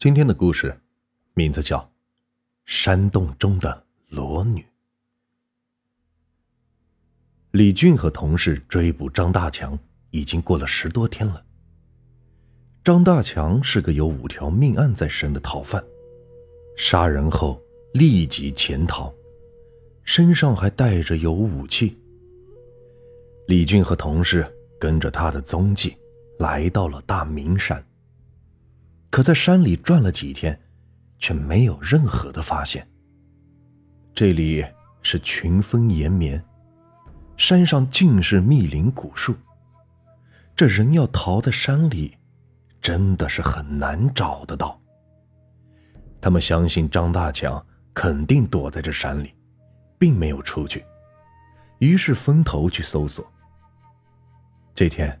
今天的故事名字叫《山洞中的裸女》。李俊和同事追捕张大强已经过了十多天了。张大强是个有五条命案在身的逃犯，杀人后立即潜逃，身上还带着有武器。李俊和同事跟着他的踪迹来到了大明山。可在山里转了几天，却没有任何的发现。这里是群峰延绵，山上尽是密林古树，这人要逃在山里，真的是很难找得到。他们相信张大强肯定躲在这山里，并没有出去，于是分头去搜索。这天，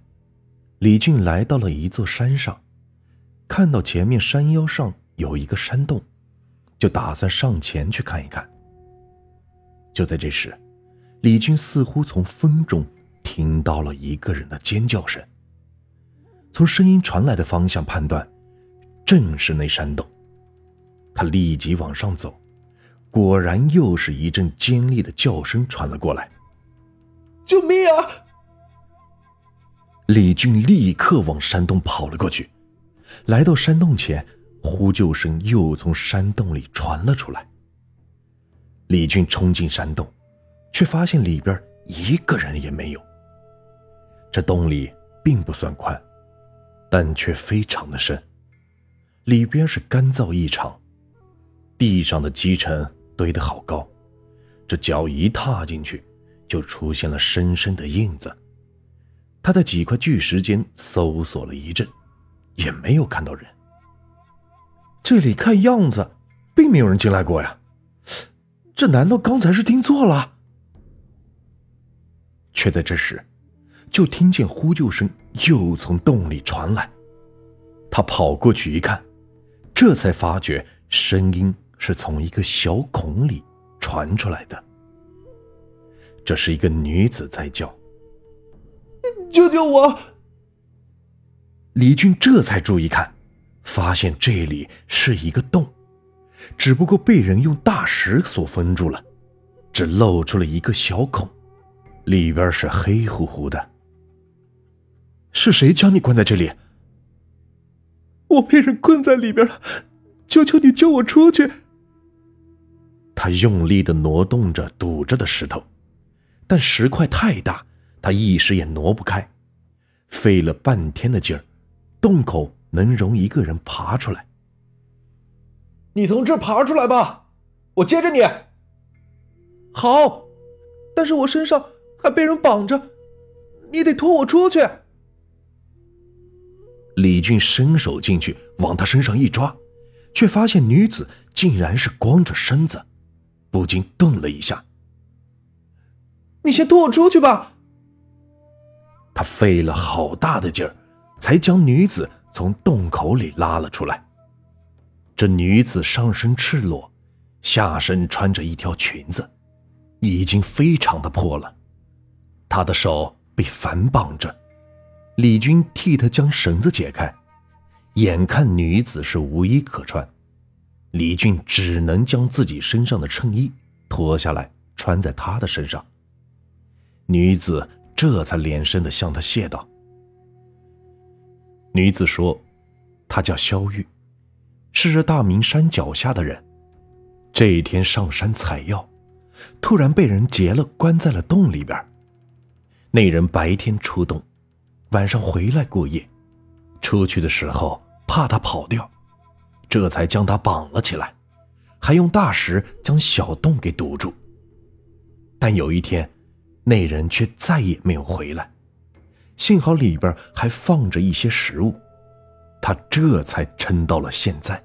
李俊来到了一座山上。看到前面山腰上有一个山洞，就打算上前去看一看。就在这时，李军似乎从风中听到了一个人的尖叫声。从声音传来的方向判断，正是那山洞。他立即往上走，果然又是一阵尖利的叫声传了过来：“救命啊！”李俊立刻往山洞跑了过去。来到山洞前，呼救声又从山洞里传了出来。李俊冲进山洞，却发现里边一个人也没有。这洞里并不算宽，但却非常的深，里边是干燥异常，地上的积尘堆得好高，这脚一踏进去，就出现了深深的印子。他在几块巨石间搜索了一阵。也没有看到人。这里看样子，并没有人进来过呀。这难道刚才是听错了？却在这时，就听见呼救声又从洞里传来。他跑过去一看，这才发觉声音是从一个小孔里传出来的。这是一个女子在叫：“救救我！”李俊这才注意看，发现这里是一个洞，只不过被人用大石所封住了，只露出了一个小孔，里边是黑乎乎的。是谁将你关在这里？我被人困在里边了，求求你救我出去！他用力的挪动着堵着的石头，但石块太大，他一时也挪不开，费了半天的劲儿。洞口能容一个人爬出来。你从这爬出来吧，我接着你。好，但是我身上还被人绑着，你得拖我出去。李俊伸手进去往他身上一抓，却发现女子竟然是光着身子，不禁顿了一下。你先拖我出去吧。他费了好大的劲儿。才将女子从洞口里拉了出来。这女子上身赤裸，下身穿着一条裙子，已经非常的破了。她的手被反绑着，李军替她将绳子解开。眼看女子是无衣可穿，李俊只能将自己身上的衬衣脱下来穿在她的身上。女子这才连声的向他谢道。女子说：“她叫萧玉，是这大明山脚下的人。这一天上山采药，突然被人劫了，关在了洞里边。那人白天出洞，晚上回来过夜。出去的时候怕他跑掉，这才将他绑了起来，还用大石将小洞给堵住。但有一天，那人却再也没有回来。”幸好里边还放着一些食物，他这才撑到了现在。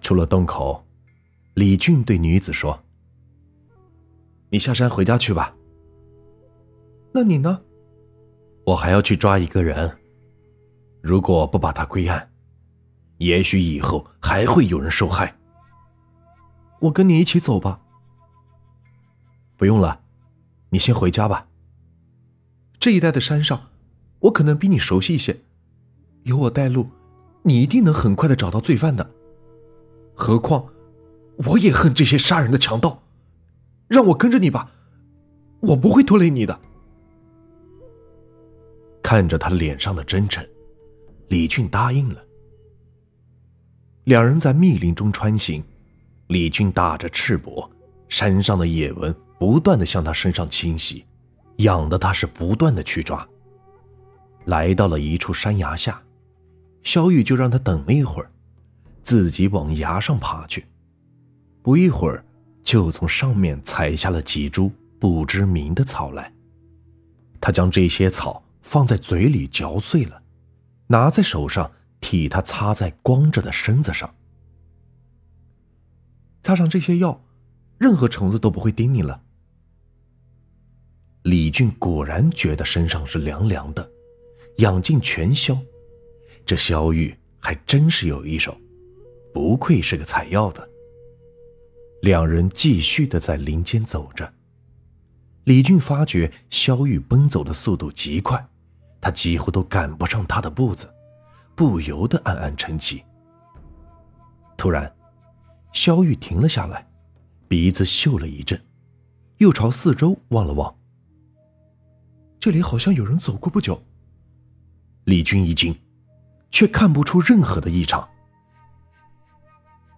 出了洞口，李俊对女子说：“你下山回家去吧。那你呢？我还要去抓一个人。如果不把他归案，也许以后还会有人受害。我跟你一起走吧。不用了，你先回家吧。”这一带的山上，我可能比你熟悉一些，有我带路，你一定能很快的找到罪犯的。何况，我也恨这些杀人的强盗。让我跟着你吧，我不会拖累你的。看着他脸上的真诚，李俊答应了。两人在密林中穿行，李俊打着赤膊，山上的野蚊不断的向他身上侵袭，痒得他是不断的去抓。来到了一处山崖下，萧玉就让他等了一会儿，自己往崖上爬去。不一会儿。就从上面采下了几株不知名的草来，他将这些草放在嘴里嚼碎了，拿在手上替他擦在光着的身子上。擦上这些药，任何虫子都不会叮你了。李俊果然觉得身上是凉凉的，痒劲全消。这萧玉还真是有一手，不愧是个采药的。两人继续的在林间走着。李俊发觉萧玉奔走的速度极快，他几乎都赶不上他的步子，不由得暗暗称奇。突然，萧玉停了下来，鼻子嗅了一阵，又朝四周望了望。这里好像有人走过不久。李军一惊，却看不出任何的异常。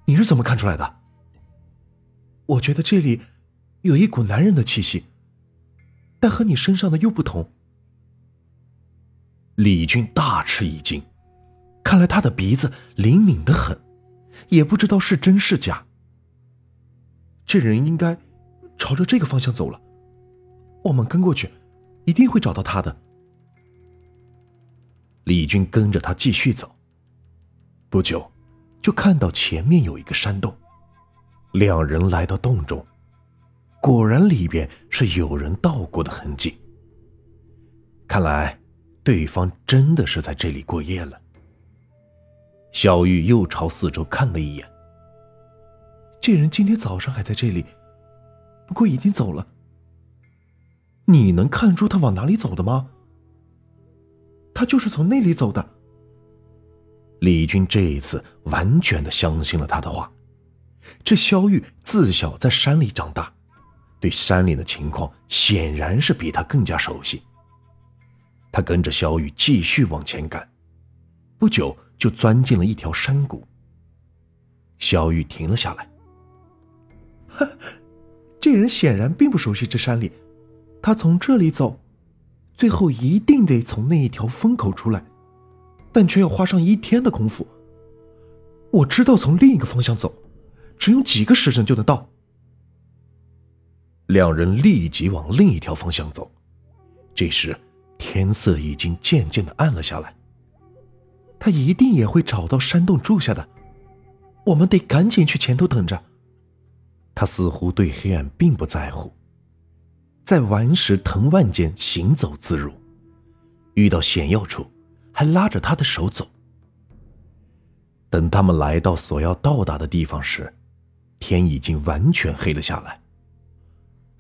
你是怎么看出来的？我觉得这里有一股男人的气息，但和你身上的又不同。李军大吃一惊，看来他的鼻子灵敏的很，也不知道是真是假。这人应该朝着这个方向走了，我们跟过去，一定会找到他的。李军跟着他继续走，不久，就看到前面有一个山洞。两人来到洞中，果然里边是有人到过的痕迹。看来，对方真的是在这里过夜了。小玉又朝四周看了一眼，这人今天早上还在这里，不过已经走了。你能看出他往哪里走的吗？他就是从那里走的。李军这一次完全的相信了他的话。这萧玉自小在山里长大，对山里的情况显然是比他更加熟悉。他跟着萧玉继续往前赶，不久就钻进了一条山谷。萧玉停了下来。这人显然并不熟悉这山里，他从这里走，最后一定得从那一条风口出来，但却要花上一天的功夫。我知道从另一个方向走。只用几个时辰就能到。两人立即往另一条方向走。这时，天色已经渐渐的暗了下来。他一定也会找到山洞住下的，我们得赶紧去前头等着。他似乎对黑暗并不在乎，在顽石藤蔓间行走自如，遇到险要处，还拉着他的手走。等他们来到所要到达的地方时，天已经完全黑了下来，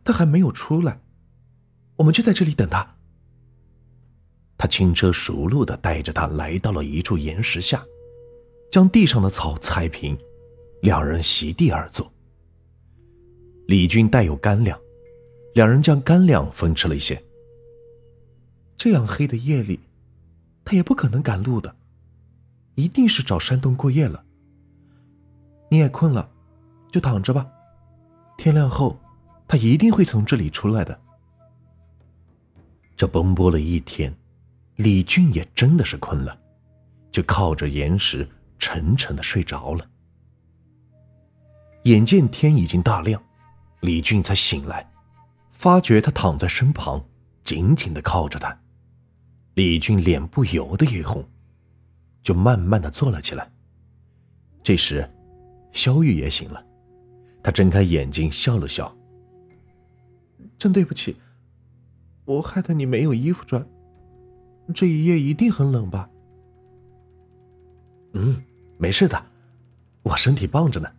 他还没有出来，我们就在这里等他。他轻车熟路的带着他来到了一处岩石下，将地上的草踩平，两人席地而坐。李军带有干粮，两人将干粮分吃了一些。这样黑的夜里，他也不可能赶路的，一定是找山洞过夜了。你也困了。就躺着吧，天亮后，他一定会从这里出来的。这奔波了一天，李俊也真的是困了，就靠着岩石沉沉的睡着了。眼见天已经大亮，李俊才醒来，发觉他躺在身旁，紧紧的靠着他。李俊脸不由得一红，就慢慢的坐了起来。这时，萧玉也醒了。他睁开眼睛，笑了笑。真对不起，我害得你没有衣服穿。这一夜一定很冷吧？嗯，没事的，我身体棒着呢。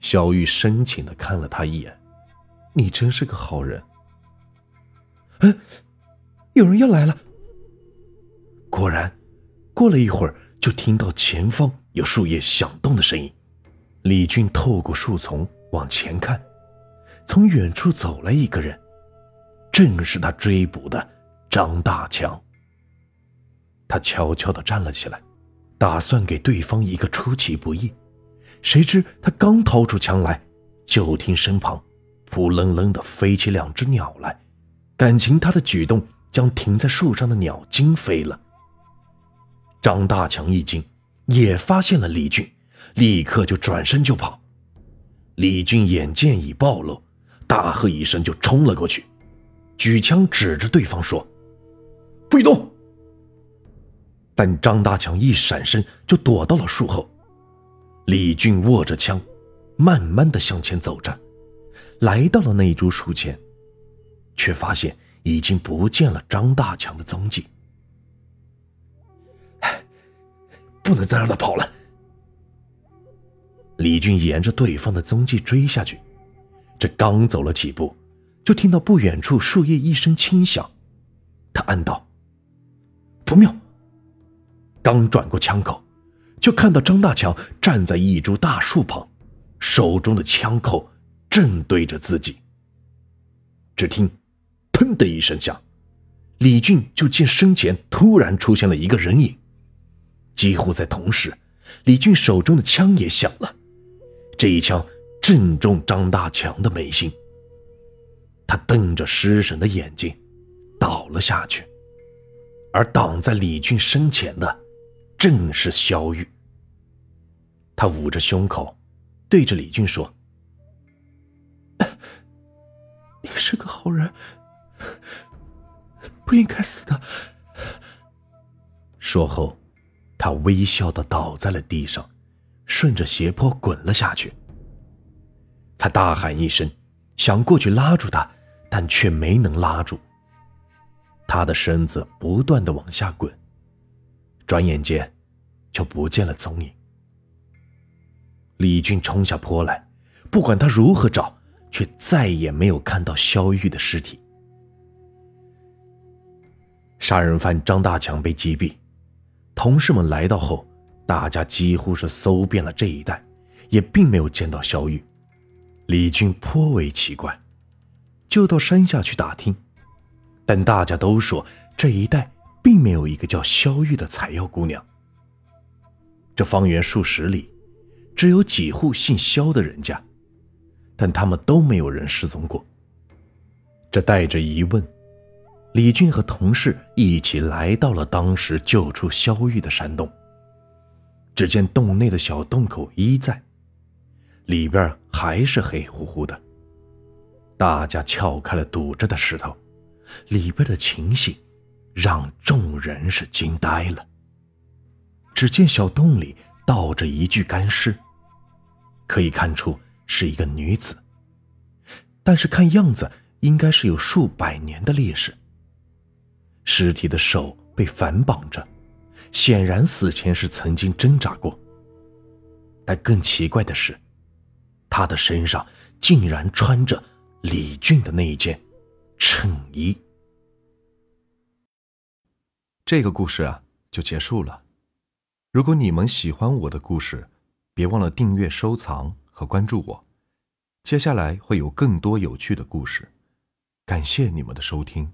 肖玉深情的看了他一眼，你真是个好人。嗯，有人要来了。果然，过了一会儿，就听到前方有树叶响动的声音。李俊透过树丛往前看，从远处走来一个人，正是他追捕的张大强。他悄悄地站了起来，打算给对方一个出其不意。谁知他刚掏出枪来，就听身旁“扑棱棱”的飞起两只鸟来，感情他的举动将停在树上的鸟惊飞了。张大强一惊，也发现了李俊，立刻就转身就跑。李俊眼见已暴露，大喝一声就冲了过去，举枪指着对方说：“不许动！”但张大强一闪身就躲到了树后。李俊握着枪，慢慢的向前走着，来到了那一株树前，却发现已经不见了张大强的踪迹。不能再让他跑了。李俊沿着对方的踪迹追下去，这刚走了几步，就听到不远处树叶一声轻响，他暗道：“不妙。”刚转过枪口。就看到张大强站在一株大树旁，手中的枪口正对着自己。只听“砰”的一声响，李俊就见身前突然出现了一个人影。几乎在同时，李俊手中的枪也响了，这一枪正中张大强的眉心。他瞪着失神的眼睛，倒了下去。而挡在李俊身前的，正是萧玉。他捂着胸口，对着李俊说：“ 你是个好人，不应该死的。”说后，他微笑的倒在了地上，顺着斜坡滚了下去。他大喊一声，想过去拉住他，但却没能拉住。他的身子不断的往下滚，转眼间就不见了踪影。李俊冲下坡来，不管他如何找，却再也没有看到肖玉的尸体。杀人犯张大强被击毙，同事们来到后，大家几乎是搜遍了这一带，也并没有见到肖玉。李俊颇为奇怪，就到山下去打听，但大家都说这一带并没有一个叫肖玉的采药姑娘。这方圆数十里。只有几户姓肖的人家，但他们都没有人失踪过。这带着疑问，李俊和同事一起来到了当时救出肖玉的山洞。只见洞内的小洞口依在，里边还是黑乎乎的。大家撬开了堵着的石头，里边的情形让众人是惊呆了。只见小洞里倒着一具干尸。可以看出是一个女子，但是看样子应该是有数百年的历史。尸体的手被反绑着，显然死前是曾经挣扎过。但更奇怪的是，她的身上竟然穿着李俊的那一件衬衣。这个故事啊，就结束了。如果你们喜欢我的故事，别忘了订阅、收藏和关注我，接下来会有更多有趣的故事。感谢你们的收听。